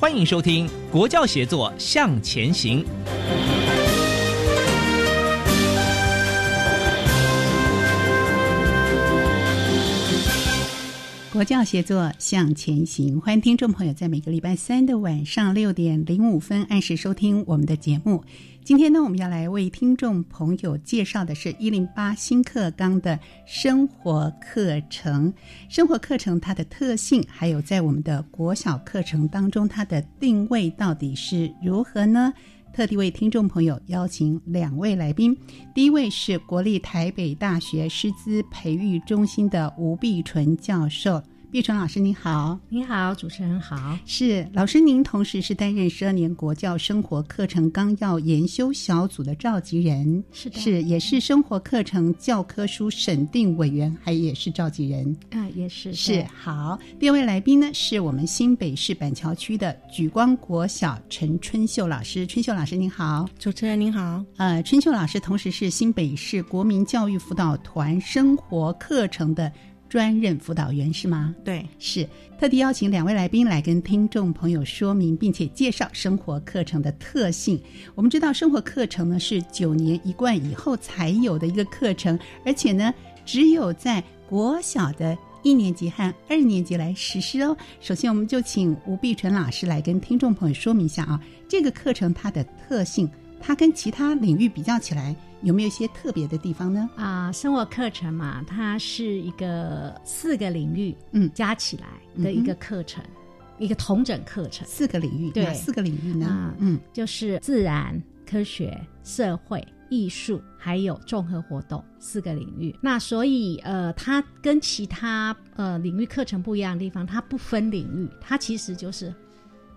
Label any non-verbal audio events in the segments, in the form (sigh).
欢迎收听《国教协作向前行》。佛教协作向前行，欢迎听众朋友在每个礼拜三的晚上六点零五分按时收听我们的节目。今天呢，我们要来为听众朋友介绍的是一零八新课纲的生活课程。生活课程它的特性，还有在我们的国小课程当中，它的定位到底是如何呢？特地为听众朋友邀请两位来宾，第一位是国立台北大学师资培育中心的吴碧纯教授。碧纯老师您好，您好，主持人好。是老师，您同时是担任十二年国教生活课程纲要研修小组的召集人，是的，是也是生活课程教科书审定委员，还也是召集人啊，也是是好。第二位来宾呢，是我们新北市板桥区的举光国小陈春秀老师，春秀老师您好，主持人您好。呃，春秀老师同时是新北市国民教育辅导团生活课程的。专任辅导员是吗？对，是特地邀请两位来宾来跟听众朋友说明，并且介绍生活课程的特性。我们知道，生活课程呢是九年一贯以后才有的一个课程，而且呢，只有在国小的一年级和二年级来实施哦。首先，我们就请吴碧纯老师来跟听众朋友说明一下啊，这个课程它的特性，它跟其他领域比较起来。有没有一些特别的地方呢？啊，生活课程嘛，它是一个四个领域嗯加起来的一个课程，一个同整课程。四个领域，对，四个领域呢？嗯，就是自然科学、社会、艺术，还有综合活动四个领域。那所以呃，它跟其他呃领域课程不一样的地方，它不分领域，它其实就是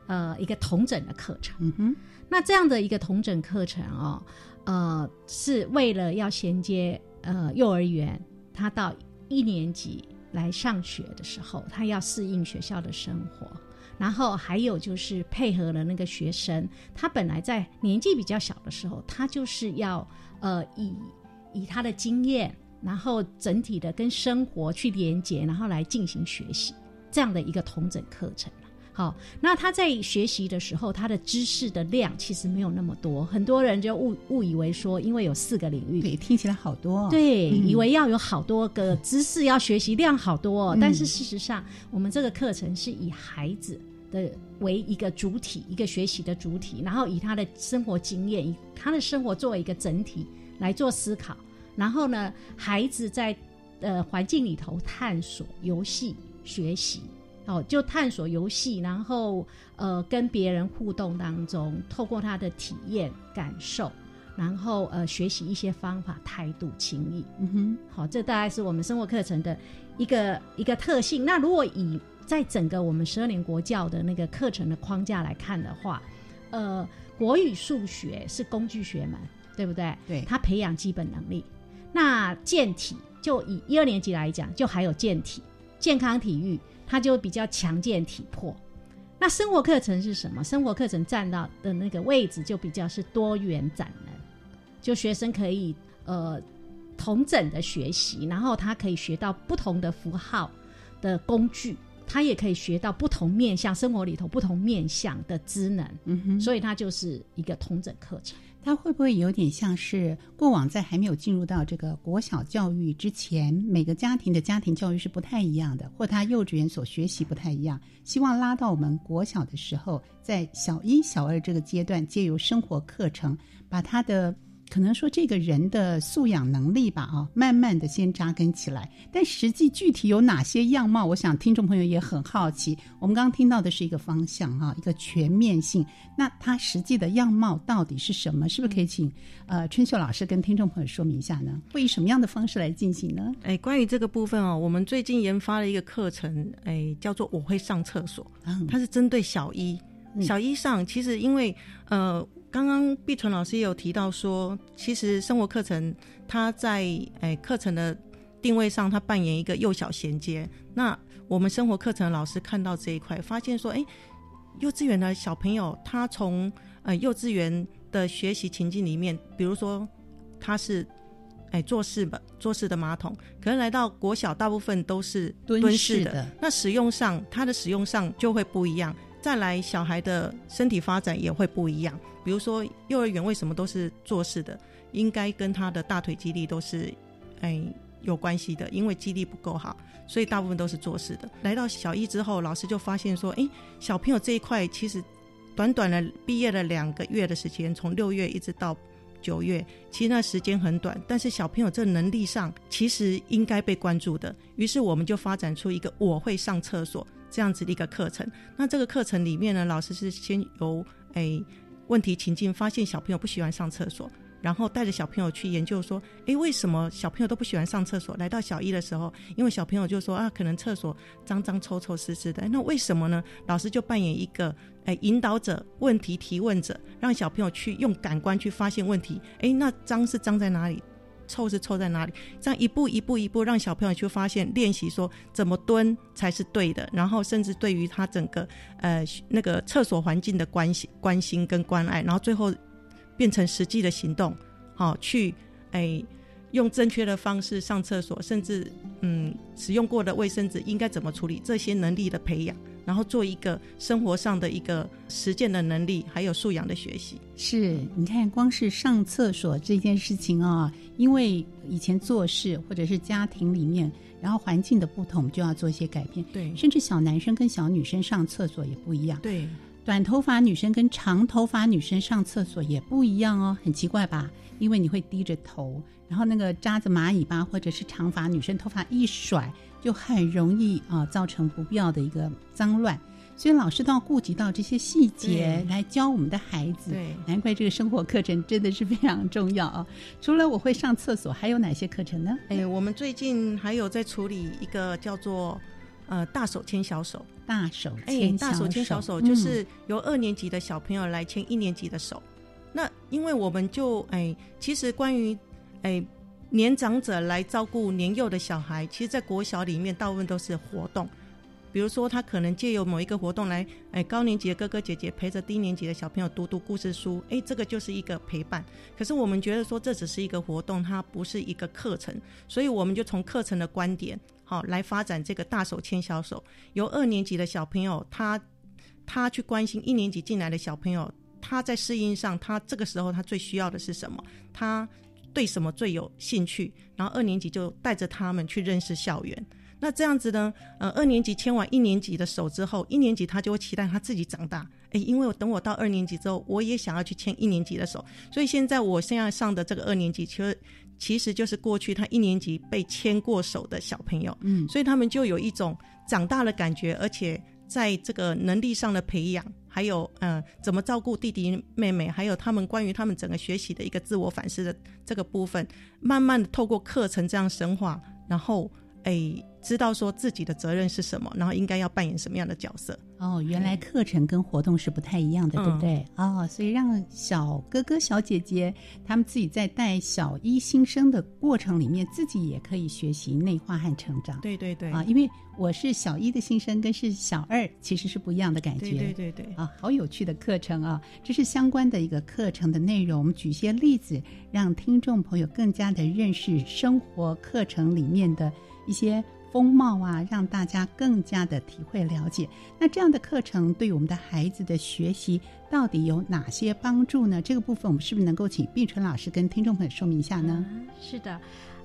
呃一个同整的课程。嗯哼，那这样的一个同整课程哦。呃，是为了要衔接呃幼儿园，他到一年级来上学的时候，他要适应学校的生活，然后还有就是配合了那个学生，他本来在年纪比较小的时候，他就是要呃以以他的经验，然后整体的跟生活去连接，然后来进行学习这样的一个同整课程。好，那他在学习的时候，他的知识的量其实没有那么多。很多人就误误以为说，因为有四个领域，对，听起来好多。对，以为要有好多个知识要学习量好多，但是事实上，我们这个课程是以孩子的为一个主体，一个学习的主体，然后以他的生活经验，以他的生活作为一个整体来做思考，然后呢，孩子在呃环境里头探索、游戏、学习。哦，就探索游戏，然后呃跟别人互动当中，透过他的体验感受，然后呃学习一些方法、态度、情谊。嗯哼，好，这大概是我们生活课程的一个一个特性。那如果以在整个我们十二年国教的那个课程的框架来看的话，呃，国语、数学是工具学门，对不对？对，它培养基本能力。那健体就以一二年级来讲，就还有健体、健康体育。他就比较强健体魄，那生活课程是什么？生活课程占到的那个位置就比较是多元展能，就学生可以呃同整的学习，然后他可以学到不同的符号的工具，他也可以学到不同面向生活里头不同面向的职能，嗯哼，所以它就是一个同整课程。它会不会有点像是过往在还没有进入到这个国小教育之前，每个家庭的家庭教育是不太一样的，或他幼稚园所学习不太一样？希望拉到我们国小的时候，在小一、小二这个阶段，借由生活课程，把他的。可能说这个人的素养能力吧，啊，慢慢的先扎根起来。但实际具体有哪些样貌，我想听众朋友也很好奇。我们刚刚听到的是一个方向，哈，一个全面性。那它实际的样貌到底是什么？是不是可以请呃春秀老师跟听众朋友说明一下呢？会以什么样的方式来进行呢？哎，关于这个部分哦，我们最近研发了一个课程，哎，叫做我会上厕所，它是针对小一，小一上。其实因为呃。刚刚碧纯老师也有提到说，其实生活课程它在诶课程的定位上，它扮演一个幼小衔接。那我们生活课程老师看到这一块，发现说，哎，幼稚园的小朋友他从呃幼稚园的学习情境里面，比如说他是哎坐式的坐式的马桶，可能来到国小大部分都是蹲式的，那使用上它的使用上就会不一样。再来，小孩的身体发展也会不一样。比如说，幼儿园为什么都是坐式的？应该跟他的大腿肌力都是，哎，有关系的。因为肌力不够好，所以大部分都是坐式的。来到小一之后，老师就发现说，哎，小朋友这一块其实短短的毕业了两个月的时间，从六月一直到九月，其实那时间很短。但是小朋友这能力上，其实应该被关注的。于是我们就发展出一个我会上厕所。这样子的一个课程，那这个课程里面呢，老师是先由诶问题情境发现小朋友不喜欢上厕所，然后带着小朋友去研究说，诶，为什么小朋友都不喜欢上厕所？来到小一的时候，因为小朋友就说啊，可能厕所脏脏臭臭湿湿的，那为什么呢？老师就扮演一个诶引导者、问题提问者，让小朋友去用感官去发现问题。诶，那脏是脏在哪里？臭是臭在哪里？这样一步一步一步，让小朋友去发现、练习说怎么蹲才是对的。然后甚至对于他整个呃那个厕所环境的关心、关心跟关爱，然后最后变成实际的行动，好去哎用正确的方式上厕所，甚至嗯使用过的卫生纸应该怎么处理，这些能力的培养。然后做一个生活上的一个实践的能力，还有素养的学习。是，你看，光是上厕所这件事情啊，因为以前做事或者是家庭里面，然后环境的不同，就要做一些改变。对，甚至小男生跟小女生上厕所也不一样。对，短头发女生跟长头发女生上厕所也不一样哦，很奇怪吧？因为你会低着头，然后那个扎着马尾巴或者是长发女生头发一甩。就很容易啊，造成不必要的一个脏乱，所以老师都要顾及到这些细节来教我们的孩子。对，难怪这个生活课程真的是非常重要啊！除了我会上厕所，还有哪些课程呢？哎，我们最近还有在处理一个叫做呃大手牵小手，大手牵大手牵小手，就是由二年级的小朋友来牵一年级的手。那因为我们就哎，其实关于哎。年长者来照顾年幼的小孩，其实，在国小里面，大部分都是活动。比如说，他可能借由某一个活动来，哎，高年级的哥哥姐姐陪着低年级的小朋友读读故事书，哎，这个就是一个陪伴。可是我们觉得说，这只是一个活动，它不是一个课程，所以我们就从课程的观点，好来发展这个大手牵小手，由二年级的小朋友，他他去关心一年级进来的小朋友，他在适应上，他这个时候他最需要的是什么？他。对什么最有兴趣？然后二年级就带着他们去认识校园。那这样子呢？呃，二年级牵完一年级的手之后，一年级他就会期待他自己长大。诶，因为我等我到二年级之后，我也想要去牵一年级的手。所以现在我现在上的这个二年级，其实其实就是过去他一年级被牵过手的小朋友。嗯，所以他们就有一种长大的感觉，而且在这个能力上的培养。还有，嗯，怎么照顾弟弟妹妹，还有他们关于他们整个学习的一个自我反思的这个部分，慢慢的透过课程这样深化，然后，哎，知道说自己的责任是什么，然后应该要扮演什么样的角色。哦，原来课程跟活动是不太一样的，对不对？哦，所以让小哥哥、小姐姐他们自己在带小一新生的过程里面，自己也可以学习内化和成长。对对对。啊，因为我是小一的新生，跟是小二其实是不一样的感觉。对对对。啊，好有趣的课程啊！这是相关的一个课程的内容。我们举些例子，让听众朋友更加的认识生活课程里面的一些。风貌啊，让大家更加的体会了解。那这样的课程对我们的孩子的学习到底有哪些帮助呢？这个部分我们是不是能够请碧纯老师跟听众朋友说明一下呢？是的。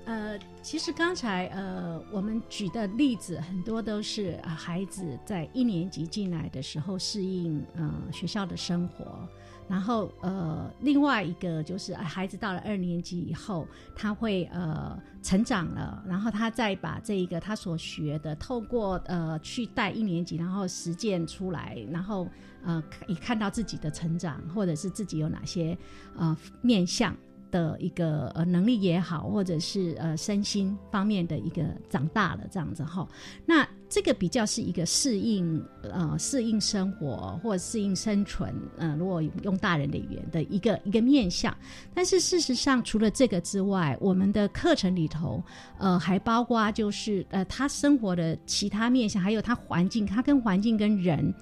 呃，其实刚才呃，我们举的例子很多都是孩子在一年级进来的时候适应呃学校的生活，然后呃，另外一个就是孩子到了二年级以后，他会呃成长了，然后他再把这一个他所学的透过呃去带一年级，然后实践出来，然后呃以看到自己的成长，或者是自己有哪些呃面相。的一个呃能力也好，或者是呃身心方面的一个长大了这样子哈，那这个比较是一个适应呃适应生活或适应生存，呃，如果用大人的语言的一个一个面向。但是事实上，除了这个之外，我们的课程里头呃还包括就是呃他生活的其他面向，还有他环境，他跟环境跟人。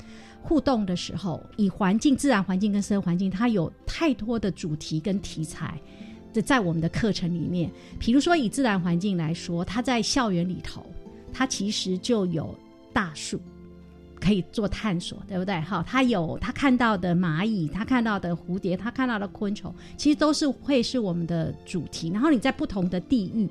互动的时候，以环境、自然环境跟生活环境，它有太多的主题跟题材这在我们的课程里面。比如说，以自然环境来说，它在校园里头，它其实就有大树可以做探索，对不对？哈，它有它看到的蚂蚁，它看到的蝴蝶，它看到的昆虫，其实都是会是我们的主题。然后你在不同的地域。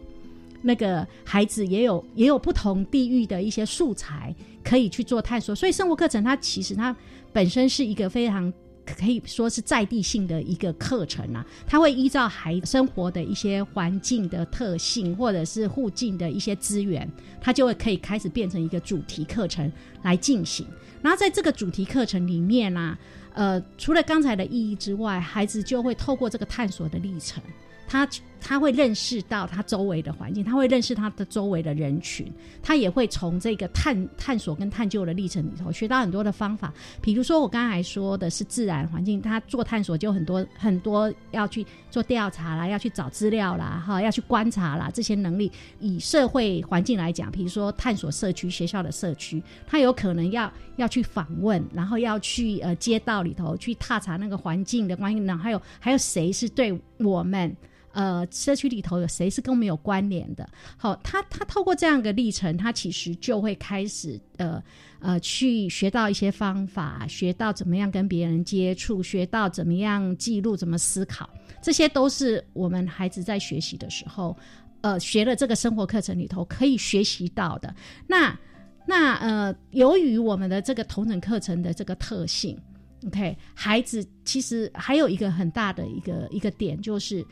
那个孩子也有也有不同地域的一些素材可以去做探索，所以生活课程它其实它本身是一个非常可以说是在地性的一个课程啊，它会依照孩生活的一些环境的特性或者是附近的一些资源，它就会可以开始变成一个主题课程来进行。然后在这个主题课程里面呢，呃，除了刚才的意义之外，孩子就会透过这个探索的历程。他他会认识到他周围的环境，他会认识他的周围的人群，他也会从这个探探索跟探究的历程里头学到很多的方法。比如说我刚才说的是自然环境，他做探索就很多很多要去做调查啦，要去找资料啦，哈，要去观察啦，这些能力。以社会环境来讲，比如说探索社区学校的社区，他有可能要要去访问，然后要去呃街道里头去踏查那个环境的关系，然后还有还有谁是对我们。呃，社区里头有谁是跟我们有关联的？好，他他透过这样的历程，他其实就会开始呃呃去学到一些方法，学到怎么样跟别人接触，学到怎么样记录，怎么思考，这些都是我们孩子在学习的时候，呃，学了这个生活课程里头可以学习到的。那那呃，由于我们的这个同等课程的这个特性，OK，孩子其实还有一个很大的一个一个点就是。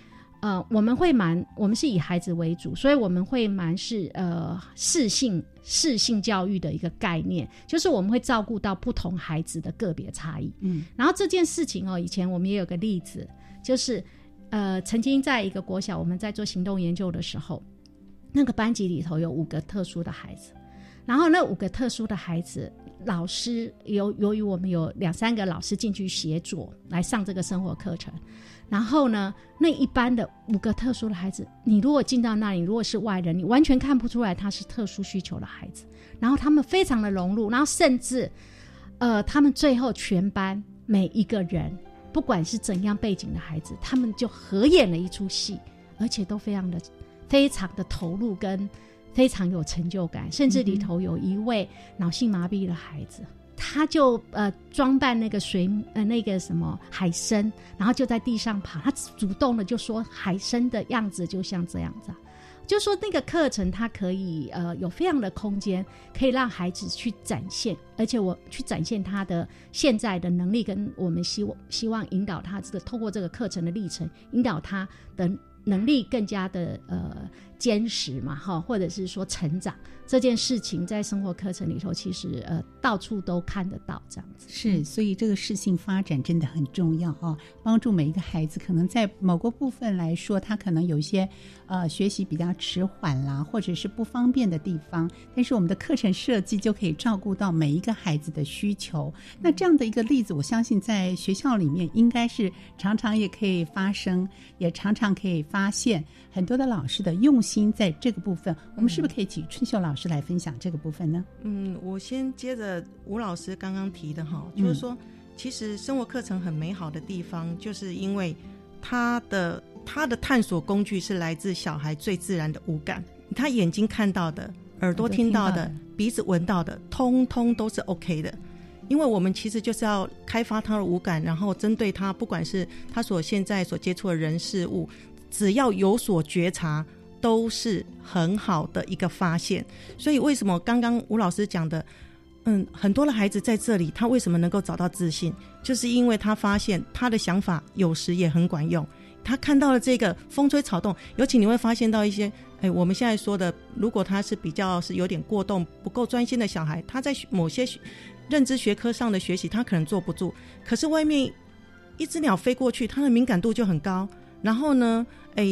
呃，我们会蛮，我们是以孩子为主，所以我们会蛮是呃适性适性教育的一个概念，就是我们会照顾到不同孩子的个别差异。嗯，然后这件事情哦，以前我们也有个例子，就是呃，曾经在一个国小，我们在做行动研究的时候，那个班级里头有五个特殊的孩子，然后那五个特殊的孩子，老师由由于我们有两三个老师进去协助来上这个生活课程。然后呢，那一般的五个特殊的孩子，你如果进到那里，如果是外人，你完全看不出来他是特殊需求的孩子。然后他们非常的融入，然后甚至，呃，他们最后全班每一个人，不管是怎样背景的孩子，他们就合演了一出戏，而且都非常的、非常的投入跟非常有成就感。甚至里头有一位脑性麻痹的孩子。他就呃装扮那个水呃那个什么海参，然后就在地上爬。他主动的就说海参的样子就像这样子，就说那个课程它可以呃有非常的空间，可以让孩子去展现，而且我去展现他的现在的能力，跟我们希望希望引导他这个透过这个课程的历程，引导他的能力更加的呃坚实嘛哈，或者是说成长。这件事情在生活课程里头，其实呃到处都看得到这样子。是，所以这个适性发展真的很重要啊，帮助每一个孩子。可能在某个部分来说，他可能有一些呃学习比较迟缓啦，或者是不方便的地方，但是我们的课程设计就可以照顾到每一个孩子的需求。那这样的一个例子，我相信在学校里面应该是常常也可以发生，也常常可以发现很多的老师的用心在这个部分。我们是不是可以请春秀老师？来分享这个部分呢？嗯，我先接着吴老师刚刚提的哈，就是说，其实生活课程很美好的地方，就是因为他的他的探索工具是来自小孩最自然的五感，他眼睛看到的、耳朵听到的耳朵听到的、鼻子闻到的，通通都是 OK 的。因为我们其实就是要开发他的五感，然后针对他，不管是他所现在所接触的人事物，只要有所觉察，都是很好的一个发现。所以为什么刚刚吴老师讲的，嗯，很多的孩子在这里，他为什么能够找到自信，就是因为他发现他的想法有时也很管用。他看到了这个风吹草动，尤其你会发现到一些，哎，我们现在说的，如果他是比较是有点过动、不够专心的小孩，他在某些认知学科上的学习，他可能坐不住。可是外面一只鸟飞过去，他的敏感度就很高。然后呢，哎，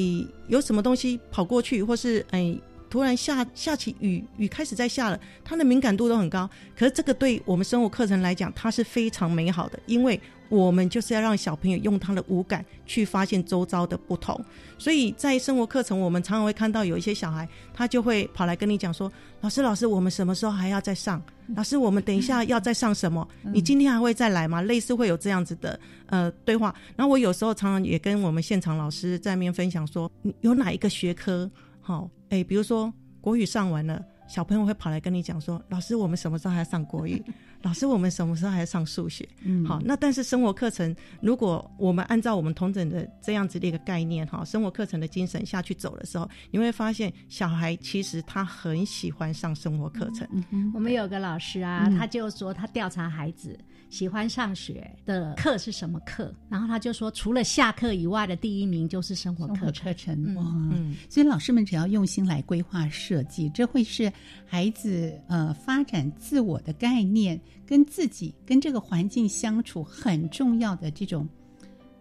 有什么东西跑过去，或是哎，突然下下起雨，雨开始在下了，他的敏感度都很高。可是这个对我们生活课程来讲，它是非常美好的，因为我们就是要让小朋友用他的五感去发现周遭的不同。所以在生活课程，我们常常会看到有一些小孩，他就会跑来跟你讲说：“老师，老师，我们什么时候还要再上？老师，我们等一下要再上什么？你今天还会再来吗？”类似会有这样子的呃对话。然后我有时候常常也跟我们现场老师在面分享说，有哪一个学科好？哎，比如说国语上完了，小朋友会跑来跟你讲说：“老师，我们什么时候还要上国语？”老师，我们什么时候还要上数学？嗯，好，那但是生活课程，如果我们按照我们同整的这样子的一个概念，哈，生活课程的精神下去走的时候，你会发现小孩其实他很喜欢上生活课程。嗯我们有个老师啊，嗯他就说他调查孩子喜欢上学的课是什么课，然后他就说除了下课以外的第一名就是生活课程。课程嗯哇，嗯，所以老师们只要用心来规划设计，这会是孩子呃发展自我的概念，跟自己跟这个环境相处很重要的这种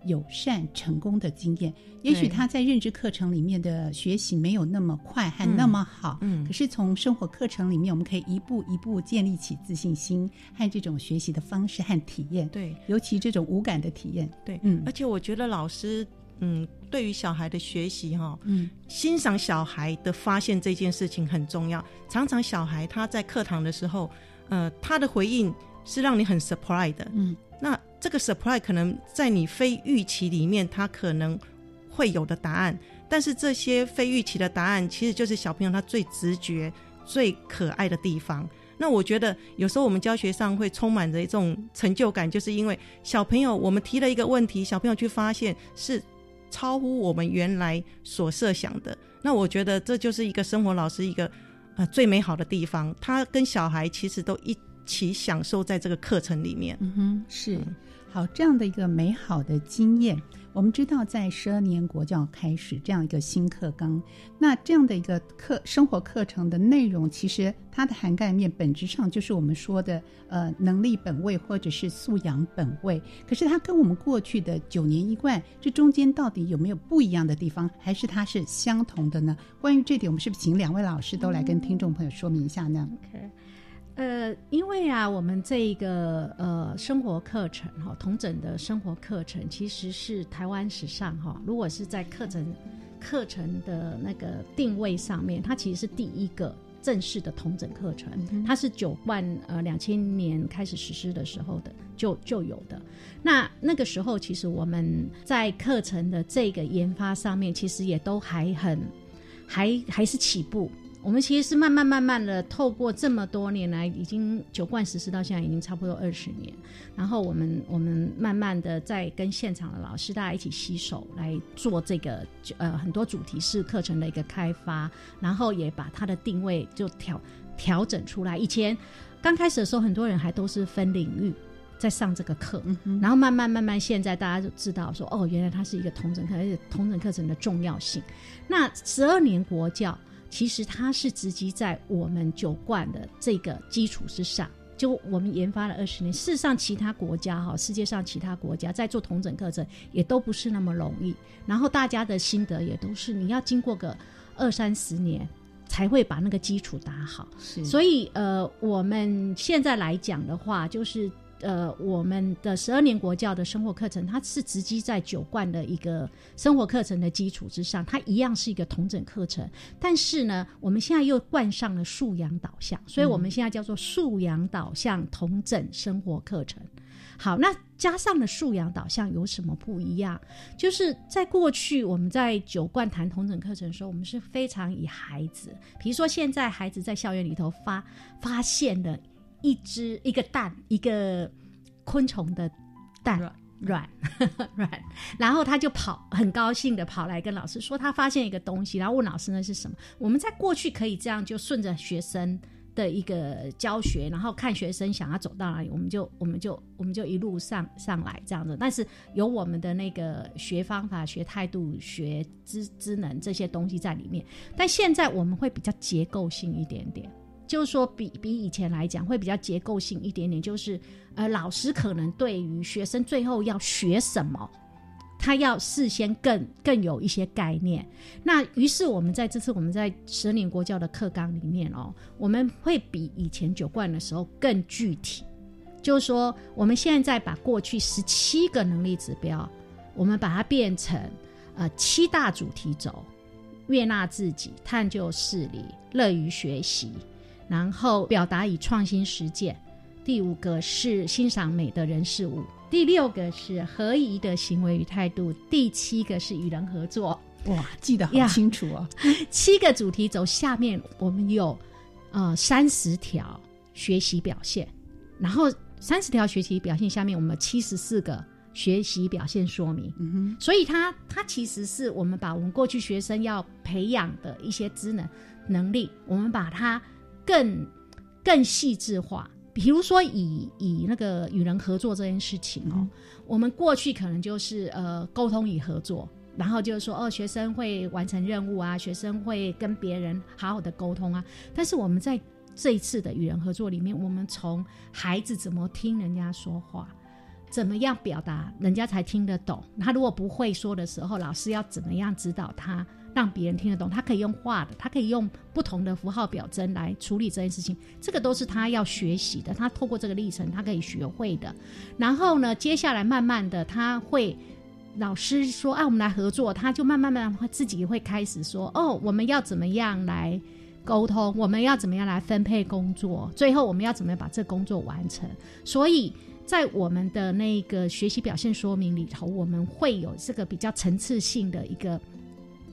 友善成功的经验。也许他在认知课程里面的学习没有那么快和嗯那么好，嗯。可是从生活课程里面，我们可以一步一步建立起自信心和这种学习的方式和体验，对。尤其这种无感的体验，对，嗯。而且我觉得老师，嗯，对于小孩的学习，哈，嗯。欣赏小孩的发现这件事情很重要。常常小孩他在课堂的时候，呃，他的回应是让你很 surprise 的。嗯，那这个 surprise 可能在你非预期里面，他可能会有的答案，但是这些非预期的答案，其实就是小朋友他最直觉、最可爱的地方。那我觉得有时候我们教学上会充满着一种成就感，就是因为小朋友我们提了一个问题，小朋友去发现是超乎我们原来所设想的。那我觉得这就是一个生活老师一个呃最美好的地方，他跟小孩其实都一起享受在这个课程里面。嗯哼，是好这样的一个美好的经验。我们知道，在十二年国教开始这样一个新课纲，那这样的一个课生活课程的内容，其实它的涵盖面本质上就是我们说的呃能力本位或者是素养本位。可是它跟我们过去的九年一贯这中间到底有没有不一样的地方，还是它是相同的呢？关于这点，我们是不是请两位老师都来跟听众朋友说明一下呢？OK，呃，因为啊，我们这一个呃生活课程哈，同整的生活课程其实是台湾史上哈，如果是在课程课程的那个定位上面，它其实是第一个正式的同整课程，它是九万呃两千年开始实施的时候的就就有的。那那个时候，其实我们在课程的这个研发上面，其实也都还很还还是起步。我们其实是慢慢慢慢的透过这么多年来，已经九贯实施到现在已经差不多二十年，然后我们我们慢慢的在跟现场的老师大家一起携手来做这个呃很多主题式课程的一个开发，然后也把它的定位就调调整出来。以前刚开始的时候，很多人还都是分领域。在上这个课，然后慢慢慢慢，现在大家就知道说，哦，原来它是一个同整课，而且同整课程的重要性。那十二年国教，其实它是直击在我们九贯的这个基础之上。就我们研发了二十年，事实上其他国家哈，世界上其他国家在做同整课程也都不是那么容易。然后大家的心得也都是，你要经过个二三十年才会把那个基础打好。是所以呃，我们现在来讲的话，就是呃，我们的十二年国教的生活课程，它是直击在九贯的一个生活课程的基础之上，它一样是一个同整课程。但是呢，我们现在又冠上了素养导向，所以我们现在叫做素养导向同整生活课程。好，那加上了素养导向有什么不一样？就是在过去我们在九冠谈同整课程的时候，我们是非常以孩子，比如说现在孩子在校园里头发发现了一只一个蛋，一个昆虫的蛋卵卵，(laughs) 然后他就跑，很高兴的跑来跟老师说他发现一个东西，然后问老师那是什么。我们在过去可以这样就顺着学生。的一个教学，然后看学生想要走到哪里，我们就我们就我们就一路上上来这样子。但是有我们的那个学方法、学态度、学知知能这些东西在里面。但现在我们会比较结构性一点点，就是说比比以前来讲会比较结构性一点点，就是呃老师可能对于学生最后要学什么。他要事先更更有一些概念，那于是我们在这次我们在十年国教的课纲里面哦，我们会比以前九冠的时候更具体，就是说我们现在把过去十七个能力指标，我们把它变成呃七大主题轴：悦纳自己、探究事理、乐于学习，然后表达与创新实践。第五个是欣赏美的人事物。第六个是合宜的行为与态度，第七个是与人合作。哇，记得好清楚哦！七个主题轴下面我们有呃三十条学习表现，然后三十条学习表现下面我们七十四个学习表现说明。嗯哼，所以它它其实是我们把我们过去学生要培养的一些职能能力，我们把它更更细致化。比如说，以以那个与人合作这件事情哦，我们过去可能就是呃沟通与合作，然后就是说哦，学生会完成任务啊，学生会跟别人好好的沟通啊。但是我们在这一次的与人合作里面，我们从孩子怎么听人家说话，怎么样表达，人家才听得懂。他如果不会说的时候，老师要怎么样指导他？让别人听得懂，他可以用画的，他可以用不同的符号表征来处理这件事情，这个都是他要学习的。他透过这个历程，他可以学会的。然后呢，接下来慢慢的，他会老师说：“啊，我们来合作。”他就慢慢慢慢自己会开始说：“哦，我们要怎么样来沟通？我们要怎么样来分配工作？最后我们要怎么样把这工作完成？”所以在我们的那个学习表现说明里头，我们会有这个比较层次性的一个。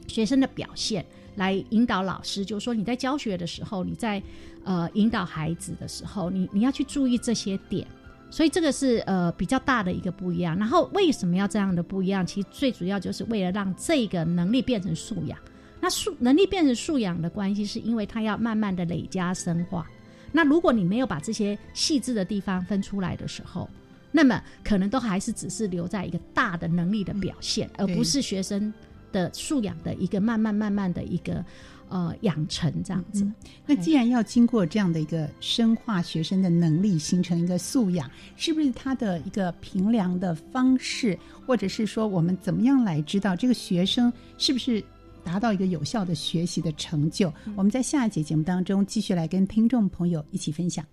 学生的表现来引导老师，就是说你在教学的时候，你在呃引导孩子的时候，你你要去注意这些点，所以这个是呃比较大的一个不一样。然后为什么要这样的不一样？其实最主要就是为了让这个能力变成素养。那素能力变成素养的关系，是因为它要慢慢的累加深化。那如果你没有把这些细致的地方分出来的时候，那么可能都还是只是留在一个大的能力的表现，而不是学生。的素养的一个慢慢慢慢的一个呃养成这样子，那既然要经过这样的一个深化学生的能力，形成一个素养，是不是他的一个评量的方式，或者是说我们怎么样来知道这个学生是不是达到一个有效的学习的成就？我们在下一节节目当中继续来跟听众朋友一起分享。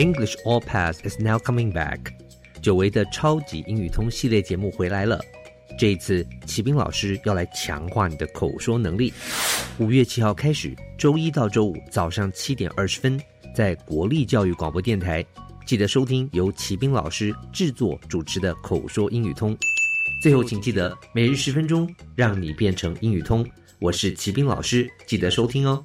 English All Pass is now coming back，久违的超级英语通系列节目回来了。这一次，骑兵老师要来强化你的口说能力。五月七号开始，周一到周五早上七点二十分，在国立教育广播电台，记得收听由骑兵老师制作主持的口说英语通。最后，请记得每日十分钟，让你变成英语通。我是骑兵老师，记得收听哦。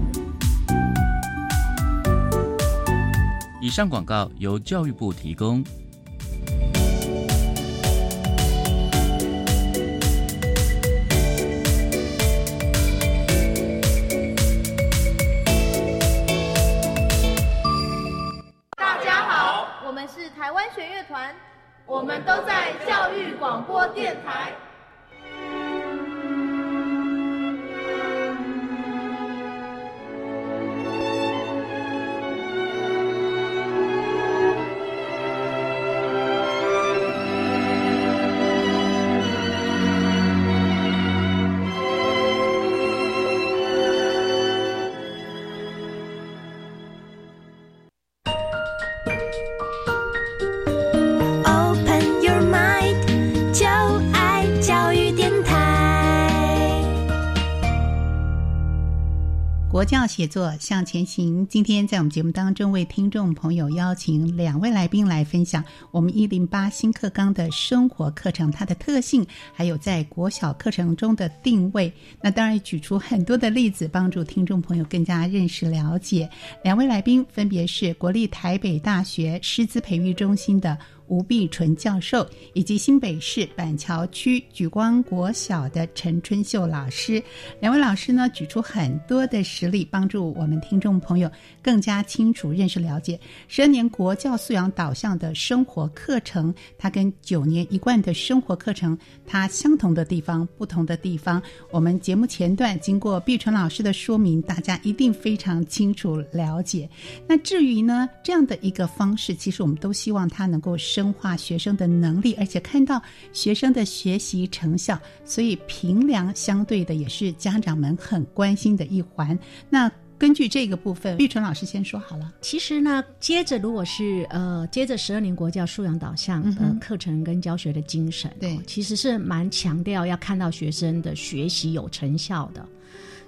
以上广告由教育部提供。大家好，我们是台湾弦乐团，我们都在教育广播电台。写作向前行。今天在我们节目当中，为听众朋友邀请两位来宾来分享我们一零八新课纲的生活课程它的特性，还有在国小课程中的定位。那当然举出很多的例子，帮助听众朋友更加认识了解。两位来宾分别是国立台北大学师资培育中心的。吴碧纯教授以及新北市板桥区举光国小的陈春秀老师，两位老师呢举出很多的实例，帮助我们听众朋友更加清楚认识了解十二年国教素养导向的生活课程，它跟九年一贯的生活课程它相同的地方、不同的地方。我们节目前段经过碧纯老师的说明，大家一定非常清楚了解。那至于呢这样的一个方式，其实我们都希望它能够生。深化学生的能力，而且看到学生的学习成效，所以评量相对的也是家长们很关心的一环。那根据这个部分，玉纯老师先说好了。其实呢，接着如果是呃，接着十二年国教素养导向的课程跟教学的精神，对，其实是蛮强调要看到学生的学习有成效的。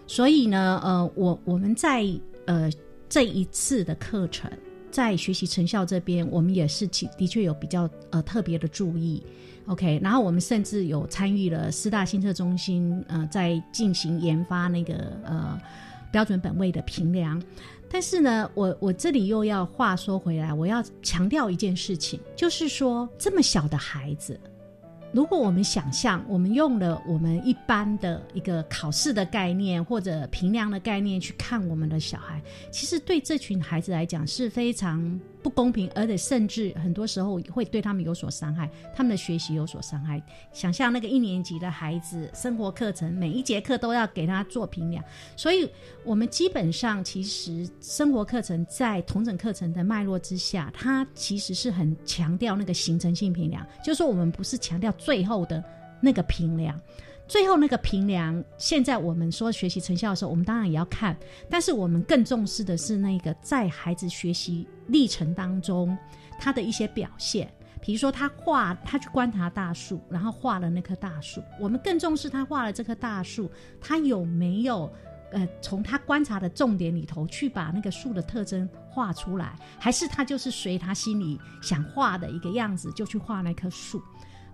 所以呢，呃，我我们在呃这一次的课程。在学习成效这边，我们也是其的确有比较呃特别的注意，OK，然后我们甚至有参与了四大新测中心呃在进行研发那个呃标准本位的评量，但是呢，我我这里又要话说回来，我要强调一件事情，就是说这么小的孩子。如果我们想象，我们用了我们一般的一个考试的概念或者评量的概念去看我们的小孩，其实对这群孩子来讲是非常。不公平，而且甚至很多时候会对他们有所伤害，他们的学习有所伤害。想象那个一年级的孩子，生活课程每一节课都要给他做评量，所以我们基本上其实生活课程在同整课程的脉络之下，它其实是很强调那个形成性评量，就是说我们不是强调最后的那个评量。最后那个评量，现在我们说学习成效的时候，我们当然也要看，但是我们更重视的是那个在孩子学习历程当中他的一些表现。比如说他画，他去观察大树，然后画了那棵大树，我们更重视他画了这棵大树，他有没有呃从他观察的重点里头去把那个树的特征画出来，还是他就是随他心里想画的一个样子就去画那棵树。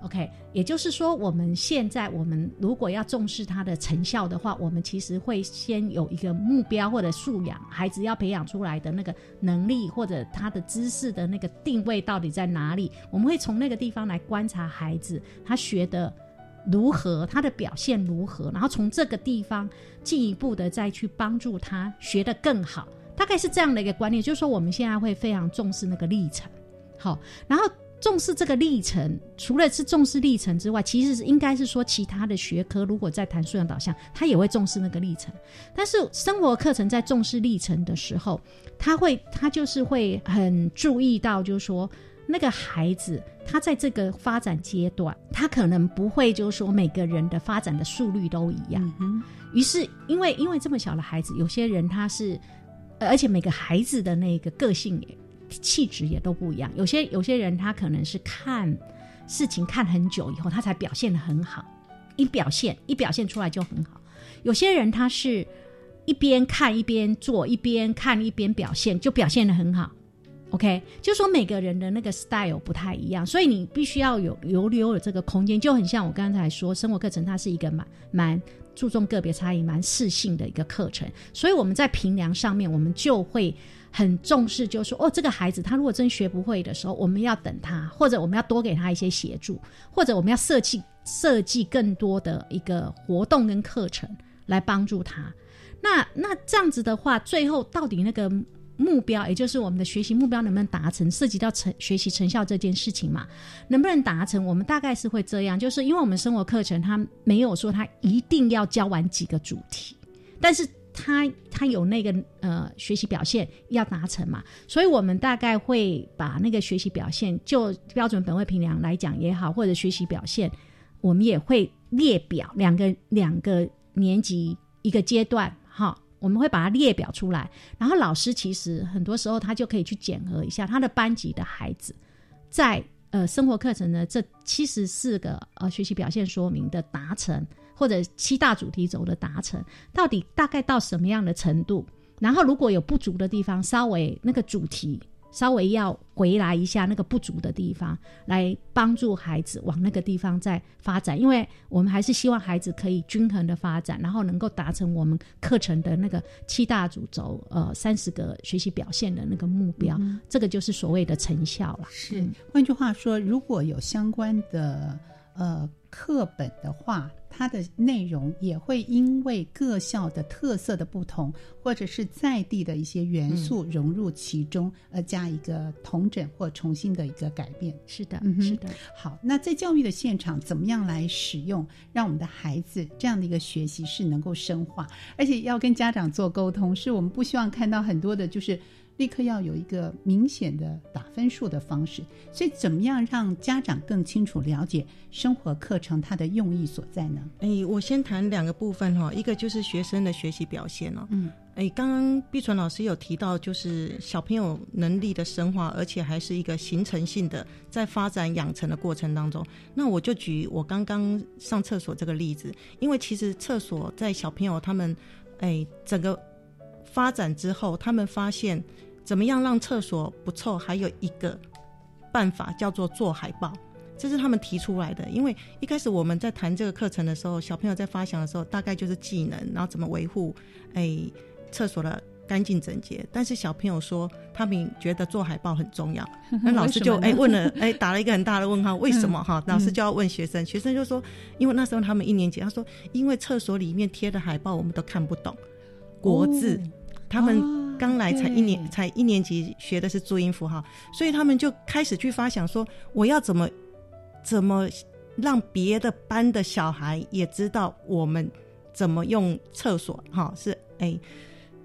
OK，也就是说，我们现在我们如果要重视它的成效的话，我们其实会先有一个目标或者素养，孩子要培养出来的那个能力或者他的知识的那个定位到底在哪里？我们会从那个地方来观察孩子他学的如何，他的表现如何，然后从这个地方进一步的再去帮助他学得更好。大概是这样的一个观念，就是说我们现在会非常重视那个历程，好，然后。重视这个历程，除了是重视历程之外，其实是应该是说其他的学科，如果在谈素养导向，他也会重视那个历程。但是生活课程在重视历程的时候，他会他就是会很注意到，就是说那个孩子他在这个发展阶段，他可能不会就是说每个人的发展的速率都一样。于是因为因为这么小的孩子，有些人他是，而且每个孩子的那个个性也。气质也都不一样，有些有些人他可能是看事情看很久以后，他才表现的很好，一表现一表现出来就很好。有些人他是一边看一边做，一边看一边表现，就表现的很好。OK，就说每个人的那个 style 不太一样，所以你必须要有留留有这个空间，就很像我刚才说，生活课程它是一个蛮蛮注重个别差异、蛮适性的一个课程，所以我们在评量上面，我们就会。很重视，就是说哦，这个孩子他如果真学不会的时候，我们要等他，或者我们要多给他一些协助，或者我们要设计设计更多的一个活动跟课程来帮助他。那那这样子的话，最后到底那个目标，也就是我们的学习目标能不能达成，涉及到成学习成效这件事情嘛？能不能达成？我们大概是会这样，就是因为我们生活课程它没有说它一定要教完几个主题，但是。他他有那个呃学习表现要达成嘛，所以我们大概会把那个学习表现就标准本位评量来讲也好，或者学习表现，我们也会列表两个两个年级一个阶段哈，我们会把它列表出来，然后老师其实很多时候他就可以去检核一下他的班级的孩子在呃生活课程的这七十四个呃学习表现说明的达成。或者七大主题轴的达成，到底大概到什么样的程度？然后如果有不足的地方，稍微那个主题稍微要回来一下那个不足的地方，来帮助孩子往那个地方再发展。因为我们还是希望孩子可以均衡的发展，然后能够达成我们课程的那个七大主轴，呃，三十个学习表现的那个目标。这个就是所谓的成效了。是，换句话说，如果有相关的呃课本的话。它的内容也会因为各校的特色的不同，或者是在地的一些元素融入其中，而加一个同整或重新的一个改变。是的，是的。好，那在教育的现场，怎么样来使用，让我们的孩子这样的一个学习是能够深化，而且要跟家长做沟通，是我们不希望看到很多的，就是。立刻要有一个明显的打分数的方式，所以怎么样让家长更清楚了解生活课程它的用意所在呢？哎，我先谈两个部分哈，一个就是学生的学习表现哦。嗯，哎，刚刚碧纯老师有提到，就是小朋友能力的深化，而且还是一个形成性的在发展养成的过程当中。那我就举我刚刚上厕所这个例子，因为其实厕所在小朋友他们哎整个发展之后，他们发现。怎么样让厕所不臭？还有一个办法叫做做海报，这是他们提出来的。因为一开始我们在谈这个课程的时候，小朋友在发想的时候，大概就是技能，然后怎么维护哎厕所的干净整洁。但是小朋友说，他们觉得做海报很重要。(laughs) 那老师就哎问了，哎打了一个很大的问号，为什么哈？老师就要问学生，学生就说，因为那时候他们一年级，他说，因为厕所里面贴的海报我们都看不懂国字，他们。刚来才一年，才一年级学的是注音符号，所以他们就开始去发想说，我要怎么怎么让别的班的小孩也知道我们怎么用厕所，哈，是哎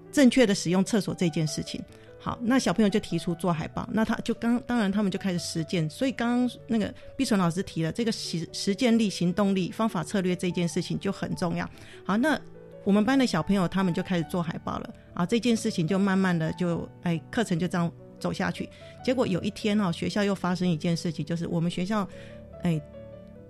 正确的使用厕所这件事情。好，那小朋友就提出做海报，那他就刚当然他们就开始实践。所以刚刚那个碧纯老师提了这个实实践力、行动力、方法策略这件事情就很重要。好，那。我们班的小朋友他们就开始做海报了啊，这件事情就慢慢的就哎，课程就这样走下去。结果有一天哦，学校又发生一件事情，就是我们学校哎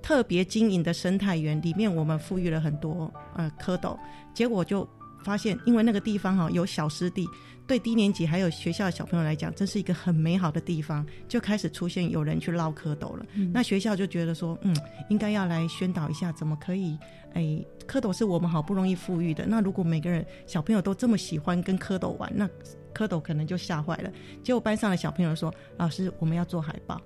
特别经营的生态园里面，我们富裕了很多呃蝌蚪，结果就发现，因为那个地方哈有小湿地，对低年级还有学校的小朋友来讲，这是一个很美好的地方，就开始出现有人去捞蝌蚪了。嗯那学校就觉得说，嗯，应该要来宣导一下，怎么可以，哎，蝌蚪是我们好不容易富裕的，那如果每个人小朋友都这么喜欢跟蝌蚪玩，那蝌蚪可能就吓坏了。结果班上的小朋友说，老师，我们要做海报。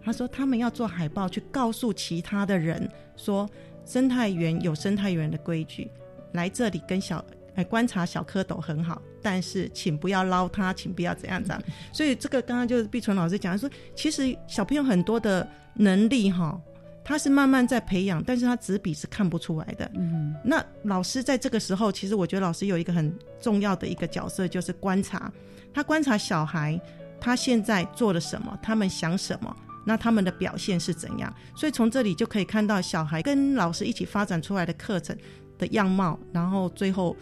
他说他们要做海报去告诉其他的人说，生态园有生态园的规矩，来这里跟小哎观察小蝌蚪很好，但是请不要捞它，请不要怎样怎样。(laughs) 所以这个刚刚就是碧纯老师讲说，其实小朋友很多的能力哈。他是慢慢在培养，但是他纸笔是看不出来的。嗯，那老师在这个时候，其实我觉得老师有一个很重要的一个角色，就是观察。他观察小孩，他现在做了什么，他们想什么，那他们的表现是怎样。所以从这里就可以看到小孩跟老师一起发展出来的课程的样貌，然后最后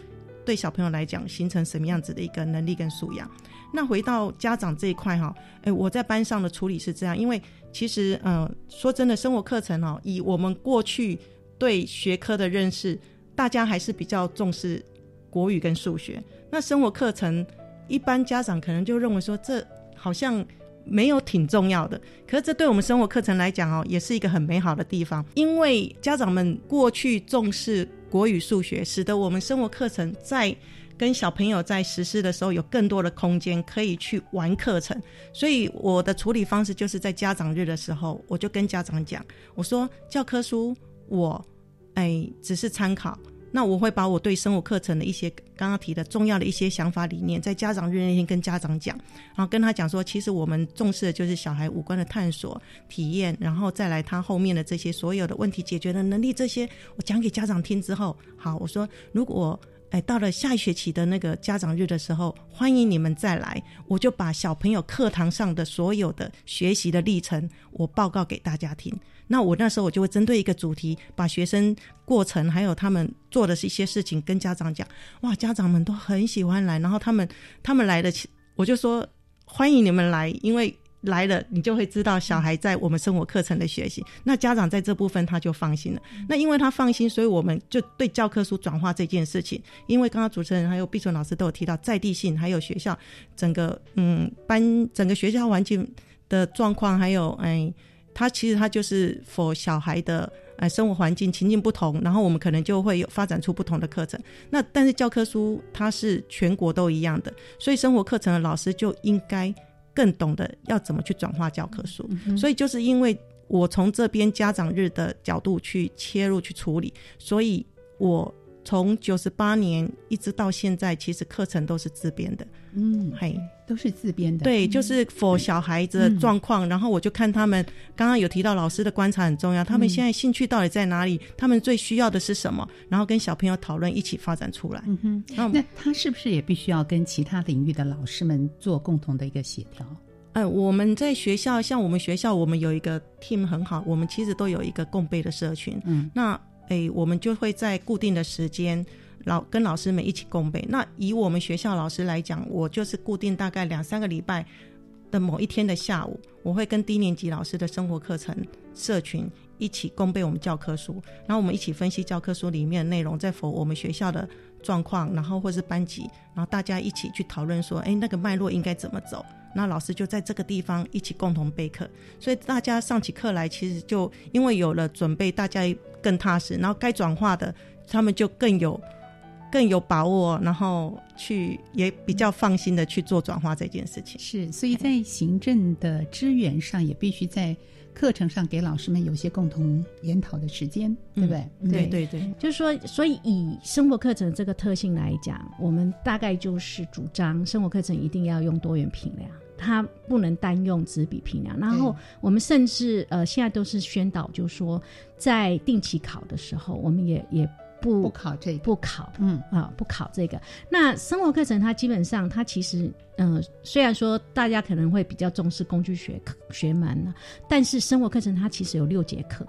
对小朋友来讲形成什么样子的一个能力跟素养。那回到家长这一块哈，哎，我在班上的处理是这样，因为其实呃，说真的，生活课程哦，以我们过去对学科的认识，大家还是比较重视国语跟数学。那生活课程，一般家长可能就认为说，这好像没有挺重要的。可是这对我们生活课程来讲哦，也是一个很美好的地方，因为家长们过去重视国语、数学，使得我们生活课程在跟小朋友在实施的时候有更多的空间可以去玩课程，所以我的处理方式就是在家长日的时候，我就跟家长讲，我说教科书我哎只是参考，那我会把我对生物课程的一些刚刚提的重要的一些想法理念，在家长日那天跟家长讲，然后跟他讲说，其实我们重视的就是小孩五官的探索、体验，然后再来他后面的这些所有的问题解决的能力，这些我讲给家长听之后，好，我说如果。哎，到了下一学期的那个家长日的时候，欢迎你们再来，我就把小朋友课堂上的所有的学习的历程，我报告给大家听。那我那时候我就会针对一个主题，把学生过程还有他们做的是一些事情跟家长讲。哇，家长们都很喜欢来，然后他们他们来的，我就说欢迎你们来，因为。来了，你就会知道小孩在我们生活课程的学习。那家长在这部分他就放心了。那因为他放心，所以我们就对教科书转化这件事情，因为刚刚主持人还有毕纯老师都有提到在地性，还有学校整个嗯班整个学校环境的状况，还有哎，他其实它就是否小孩的呃生活环境情境不同，然后我们可能就会有发展出不同的课程。那但是教科书它是全国都一样的，所以生活课程的老师就应该。更懂得要怎么去转化教科书，嗯所以就是因为我从这边家长日的角度去切入去处理，所以我从九十八年一直到现在，其实课程都是自编的。嗯，嘿，都是自编的。对，就是否小孩子的状况，然后我就看他们刚刚有提到老师的观察很重要，他们现在兴趣到底在哪里，他们最需要的是什么，然后跟小朋友讨论，一起发展出来。嗯哼，那他是不是也必须要跟其他领域的老师们做共同的一个协调？呃，我们在学校，像我们学校，我们有一个 team 很好，我们其实都有一个共备的社群。嗯，那诶，我们就会在固定的时间。老跟老师们一起共备。那以我们学校老师来讲，我就是固定大概两三个礼拜的某一天的下午，我会跟低年级老师的生活课程社群一起共备我们教科书，然后我们一起分析教科书里面的内容，在否我们学校的状况，然后或是班级，然后大家一起去讨论说，哎，那个脉络应该怎么走。那老师就在这个地方一起共同备课，所以大家上起课来，其实就因为有了准备，大家更踏实，然后该转化的，他们就更有。更有把握，然后去也比较放心的去做转化这件事情。是，所以在行政的支援上，也必须在课程上给老师们有些共同研讨的时间，对不对？对对对，就是说，所以以生活课程这个特性来讲，我们大概就是主张生活课程一定要用多元评量，它不能单用纸笔评量。然后我们甚至呃，现在都是宣导，就是说在定期考的时候，我们也也。不不考这个，不考，嗯啊，不考这个。那生活课程它基本上，它其实，嗯、呃，虽然说大家可能会比较重视工具学学门呢，但是生活课程它其实有六节课，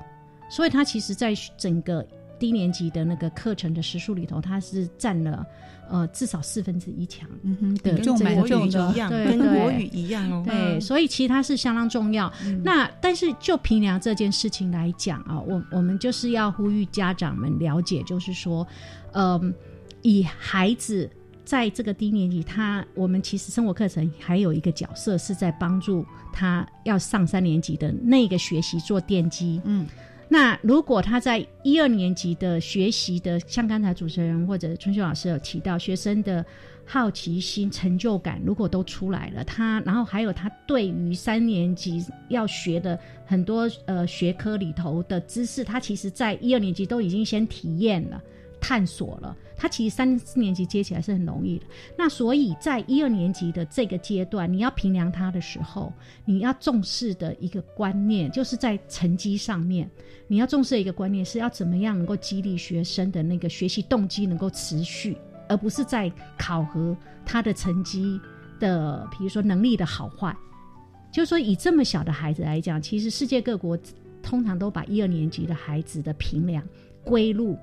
所以它其实在整个低年级的那个课程的时数里头，它是占了呃至少四分之一强，嗯哼，的重蛮重的，对跟国语一样哦，对，所以其实它是相当重要。嗯那但是就评量这件事情来讲啊，我我们就是要呼吁家长们了解，就是说，嗯、以孩子在这个低年级，他我们其实生活课程还有一个角色是在帮助他要上三年级的那个学习做奠基。嗯，那如果他在一二年级的学习的，像刚才主持人或者春秀老师有提到，学生的好奇心、成就感如果都出来了，他然后还有他对于三年级要学的很多呃学科里头的知识，他其实在一二年级都已经先体验了。探索了，他其实三四年级接起来是很容易的。那所以在一二年级的这个阶段，你要评量他的时候，你要重视的一个观念，就是在成绩上面，你要重视的一个观念是要怎么样能够激励学生的那个学习动机能够持续，而不是在考核他的成绩的，比如说能力的好坏。就是说，以这么小的孩子来讲，其实世界各国通常都把一二年级的孩子的评量归入。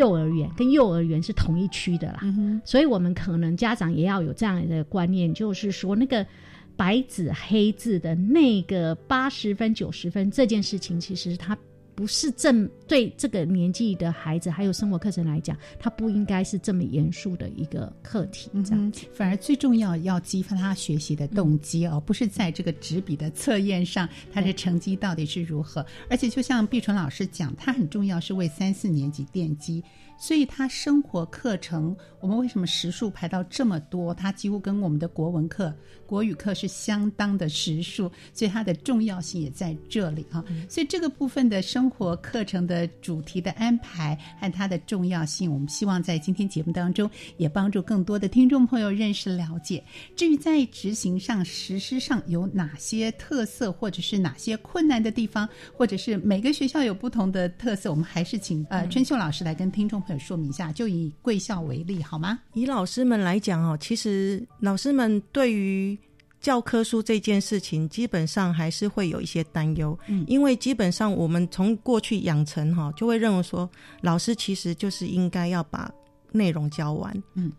幼儿园跟幼儿园是同一区的啦，所以我们可能家长也要有这样的观念，就是说那个白纸黑字的那个八十分、九十分这件事情，其实它。不是正对这个年纪的孩子，还有生活课程来讲，它不应该是这么严肃的一个课题。这样，反而最重要要激发他学习的动机哦，不是在这个纸笔的测验上，他的成绩到底是如何。而且，就像碧纯老师讲，他很重要是为三四年级奠基。所以，他生活课程，我们为什么时数排到这么多？它几乎跟我们的国文课、国语课是相当的时数，所以它的重要性也在这里啊。所以，这个部分的生活课程的主题的安排和它的重要性，我们希望在今天节目当中也帮助更多的听众朋友认识了解。至于在执行上、实施上有哪些特色，或者是哪些困难的地方，或者是每个学校有不同的特色，我们还是请呃春秀老师来跟听众朋友。说明一下，就以贵校为例好吗？以老师们来讲哦，其实老师们对于教科书这件事情，基本上还是会有一些担忧。嗯，因为基本上我们从过去养成哈，就会认为说，老师其实就是应该要把内容教完。嗯，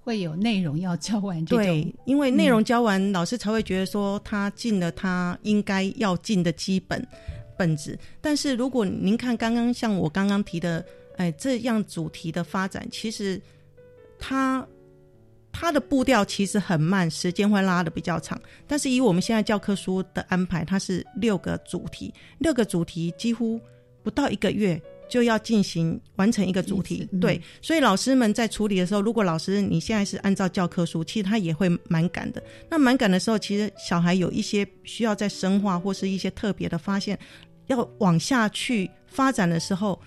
会有内容要教完。对，因为内容教完，老师才会觉得说他尽了他应该要尽的基本本质。但是如果您看刚刚像我刚刚提的。哎，这样主题的发展，其实它它的步调其实很慢，时间会拉的比较长。但是以我们现在教科书的安排，它是六个主题，六个主题几乎不到一个月就要进行完成一个主题。对，所以老师们在处理的时候，如果老师你现在是按照教科书，其实他也会蛮赶的。那蛮赶的时候，其实小孩有一些需要在深化或是一些特别的发现，要往下去发展的时候。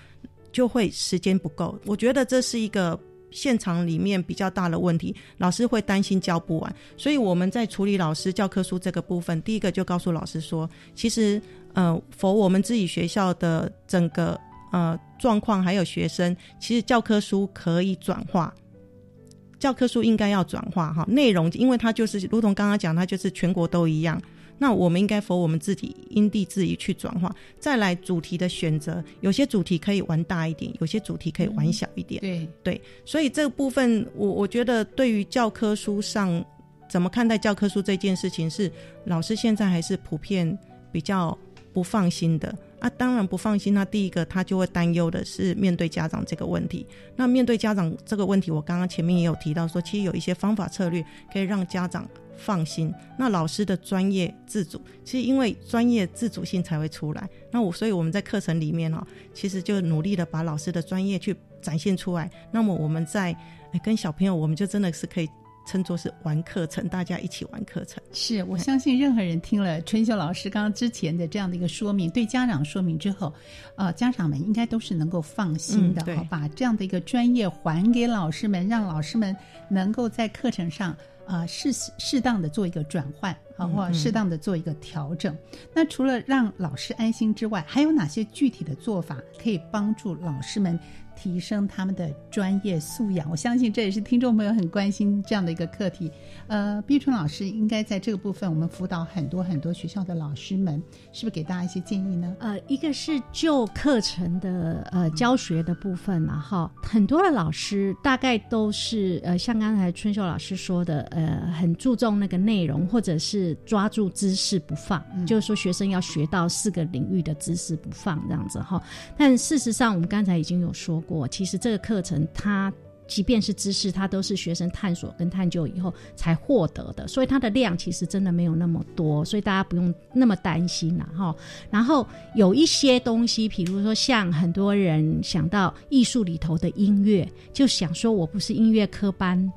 就会时间不够，我觉得这是一个现场里面比较大的问题，老师会担心教不完，所以我们在处理老师教科书这个部分，第一个就告诉老师说，其实呃，否我们自己学校的整个呃状况还有学生，其实教科书可以转化，教科书应该要转化哈，内容因为它就是如同刚刚讲，它就是全国都一样。那我们应该否我们自己因地制宜去转化，再来主题的选择，有些主题可以玩大一点，有些主题可以玩小一点。对。对，所以这个部分，我我觉得对于教科书上怎么看待教科书这件事情，是老师现在还是普遍比较不放心的啊。当然不放心，那第一个他就会担忧的是面对家长这个问题。那面对家长这个问题，我刚刚前面也有提到说，其实有一些方法策略可以让家长。放心，那老师的专业自主，其实因为专业自主性才会出来。那我所以我们在课程里面哦，其实就努力的把老师的专业去展现出来。那么我们在跟小朋友，我们就真的是可以称作是玩课程，大家一起玩课程。是我相信任何人听了春秀老师刚刚之前的这样的一个说明，对家长说明之后，呃，家长们应该都是能够放心的，好把这样的一个专业还给老师们，让老师们能够在课程上。啊，适适当的做一个转换，啊，或适当的做一个调整。那除了让老师安心之外，还有哪些具体的做法可以帮助老师们？提升他们的专业素养，我相信这也是听众朋友很关心这样的一个课题。呃，碧春老师应该在这个部分，我们辅导很多很多学校的老师们，是不是给大家一些建议呢？呃，一个是就课程的呃教学的部分嘛，哈，很多的老师大概都是呃像刚才春秀老师说的，呃，很注重那个内容，或者是是抓住知识不放，就是说学生要学到四个领域的知识不放这样子哈。但事实上，我们刚才已经有说过，其实这个课程它。即便是知识，它都是学生探索跟探究以后才获得的，所以它的量其实真的没有那么多，所以大家不用那么担心了哈。然后有一些东西，比如说像很多人想到艺术里头的音乐，就想说我不是音乐科班。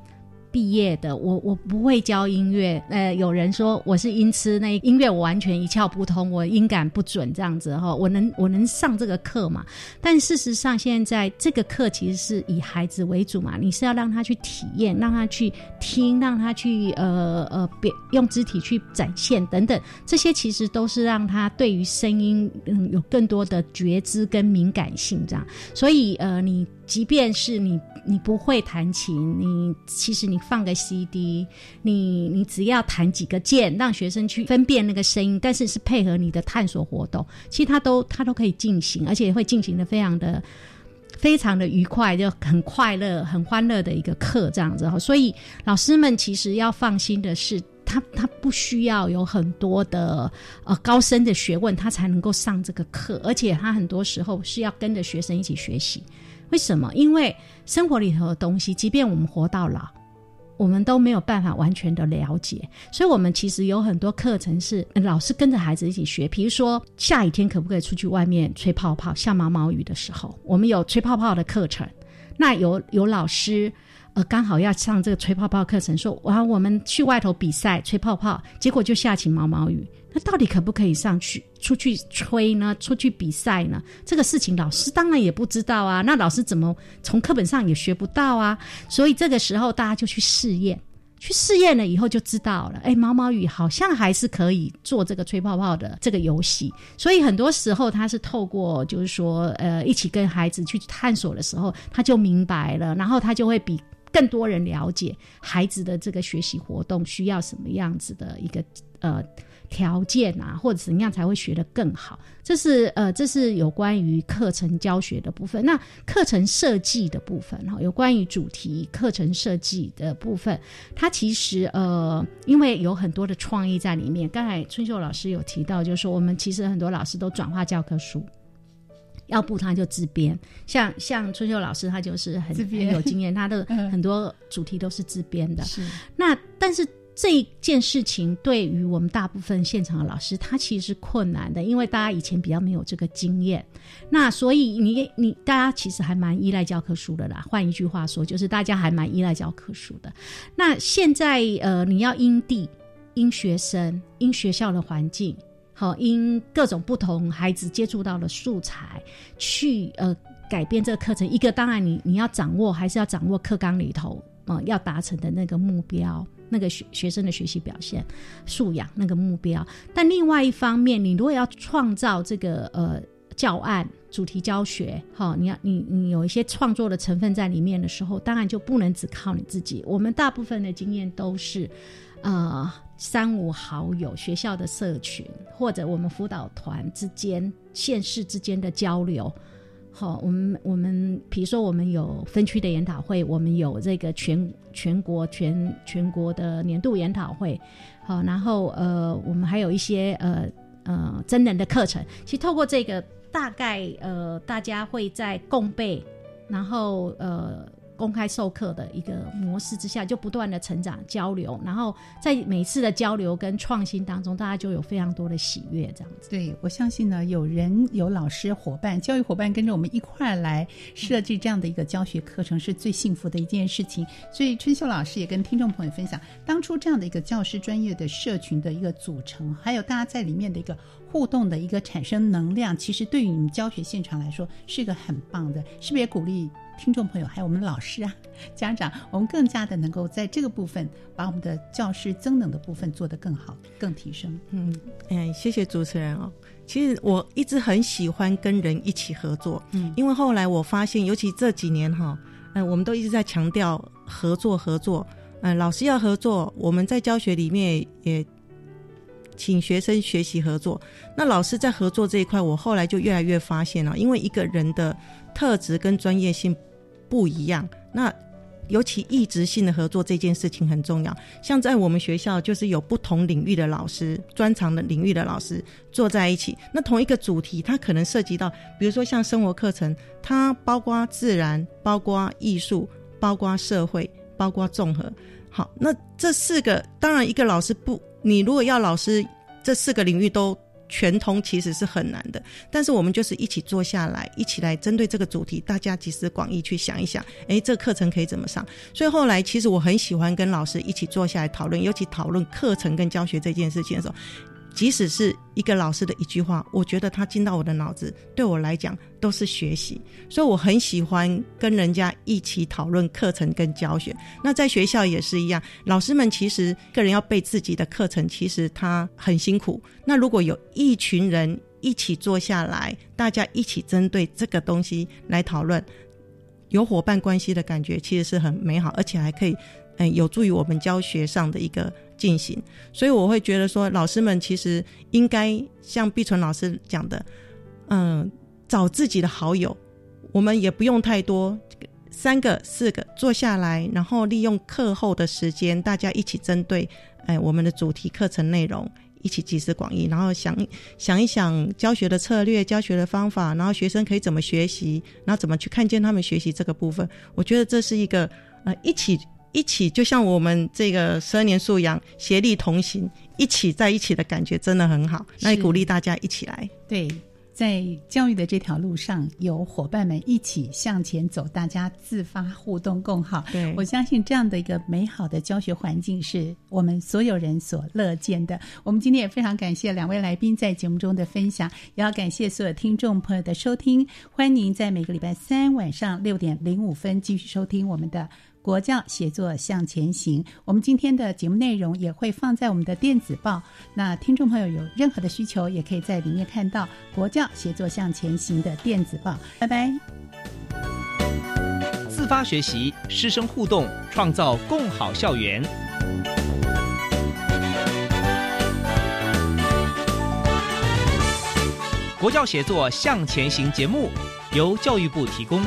毕业的我，我不会教音乐。呃，有人说我是音痴，那音乐我完全一窍不通，我音感不准这样子哈。我能我能上这个课嘛？但事实上，现在这个课其实是以孩子为主嘛，你是要让他去体验，让他去听，让他去呃呃，别用肢体去展现等等，这些其实都是让他对于声音嗯有更多的觉知跟敏感性这样。所以呃，你。即便是你你不会弹琴，你其实你放个 CD，你你只要弹几个键，让学生去分辨那个声音，但是是配合你的探索活动，其实他都他都可以进行，而且会进行的非常的非常的愉快，就很快乐、很欢乐的一个课这样子。所以老师们其实要放心的是，他他不需要有很多的呃高深的学问，他才能够上这个课，而且他很多时候是要跟着学生一起学习。为什么？因为生活里头的东西，即便我们活到老，我们都没有办法完全的了解。所以，我们其实有很多课程是老师跟着孩子一起学。比如说，下雨天可不可以出去外面吹泡泡？下毛毛雨的时候，我们有吹泡泡的课程。那有有老师。呃，刚好要上这个吹泡泡课程，说哇，我们去外头比赛吹泡泡，结果就下起毛毛雨。那到底可不可以上去出去吹呢？出去比赛呢？这个事情老师当然也不知道啊。那老师怎么从课本上也学不到啊？所以这个时候大家就去试验，去试验了以后就知道了。哎，毛毛雨好像还是可以做这个吹泡泡的这个游戏。所以很多时候他是透过就是说呃一起跟孩子去探索的时候，他就明白了，然后他就会比。更多人了解孩子的这个学习活动需要什么样子的一个呃条件啊，或者怎样才会学得更好？这是呃，这是有关于课程教学的部分。那课程设计的部分哈，有关于主题课程设计的部分，它其实呃，因为有很多的创意在里面。刚才春秀老师有提到，就是说我们其实很多老师都转化教科书。要不他就自编，像像春秀老师，他就是很很有经验，他的 (laughs) 很多主题都是自编的。是那，但是这件事情对于我们大部分现场的老师，他其实是困难的，因为大家以前比较没有这个经验。那所以你你大家其实还蛮依赖教科书的啦。换一句话说，就是大家还蛮依赖教科书的。那现在呃，你要因地、因学生、因学校的环境。好，因各种不同孩子接触到的素材，去呃改变这个课程。一个当然，你你要掌握，还是要掌握课纲里头啊要达成的那个目标，那个学学生的学习表现素养那个目标。但另外一方面，你如果要创造这个呃教案主题教学，哈，你要你你有一些创作的成分在里面的时候，当然就不能只靠你自己。我们大部分的经验都是，呃。三五好友、学校的社群，或者我们辅导团之间、县市之间的交流。好，我们我们比如说，我们有分区的研讨会，我们有这个全全国全全国的年度研讨会。好，然后呃，我们还有一些呃呃真人的课程。其实透过这个，大概呃大家会在共备，然后呃。公开授课的一个模式之下，就不断的成长交流，然后在每次的交流跟创新当中，大家就有非常多的喜悦，这样子。对我相信呢，有人有老师伙伴、教育伙伴跟着我们一块儿来设计这样的一个教学课程，是最幸福的一件事情。所以春秀老师也跟听众朋友分享，当初这样的一个教师专业的社群的一个组成，还有大家在里面的一个互动的一个产生能量，其实对于你们教学现场来说是一个很棒的，是不是也鼓励？听众朋友，还有我们的老师啊，家长，我们更加的能够在这个部分，把我们的教师增能的部分做得更好、更提升。嗯，哎，谢谢主持人哦。其实我一直很喜欢跟人一起合作，嗯，因为后来我发现，尤其这几年哈，嗯，我们都一直在强调合作，合作，嗯，老师要合作，我们在教学里面也请学生学习合作。那老师在合作这一块，我后来就越来越发现了，因为一个人的特质跟专业性。不一样，那尤其一直性的合作这件事情很重要。像在我们学校，就是有不同领域的老师、专长的领域的老师坐在一起。那同一个主题，它可能涉及到，比如说像生活课程，它包括自然、包括艺术、包括社会、包括综合。好，那这四个，当然一个老师不，你如果要老师这四个领域都。全通其实是很难的，但是我们就是一起坐下来，一起来针对这个主题，大家集思广益去想一想，哎，这课程可以怎么上？所以后来其实我很喜欢跟老师一起坐下来讨论，尤其讨论课程跟教学这件事情的时候。即使是一个老师的一句话，我觉得他进到我的脑子，对我来讲都是学习。所以我很喜欢跟人家一起讨论课程跟教学。那在学校也是一样，老师们其实个人要背自己的课程，其实他很辛苦。那如果有一群人一起坐下来，大家一起针对这个东西来讨论，有伙伴关系的感觉，其实是很美好，而且还可以嗯有助于我们教学上的一个。进行，所以我会觉得说，老师们其实应该像碧纯老师讲的，嗯，找自己的好友，我们也不用太多，三个、四个坐下来，然后利用课后的时间，大家一起针对，哎，我们的主题课程内容，一起集思广益，然后想想一想教学的策略、教学的方法，然后学生可以怎么学习，然后怎么去看见他们学习这个部分，我觉得这是一个呃一起。一起就像我们这个十二年素养协力同行，一起在一起的感觉真的很好。那也鼓励大家一起来。对，在教育的这条路上，有伙伴们一起向前走，大家自发互动共好。对我相信这样的一个美好的教学环境是我们所有人所乐见的。我们今天也非常感谢两位来宾在节目中的分享，也要感谢所有听众朋友的收听。欢迎您在每个礼拜三晚上六点零五分继续收听我们的。国教协作向前行，我们今天的节目内容也会放在我们的电子报。那听众朋友有任何的需求，也可以在里面看到国教协作向前行的电子报。拜拜。自发学习，师生互动，创造共好校园。国教协作向前行节目由教育部提供。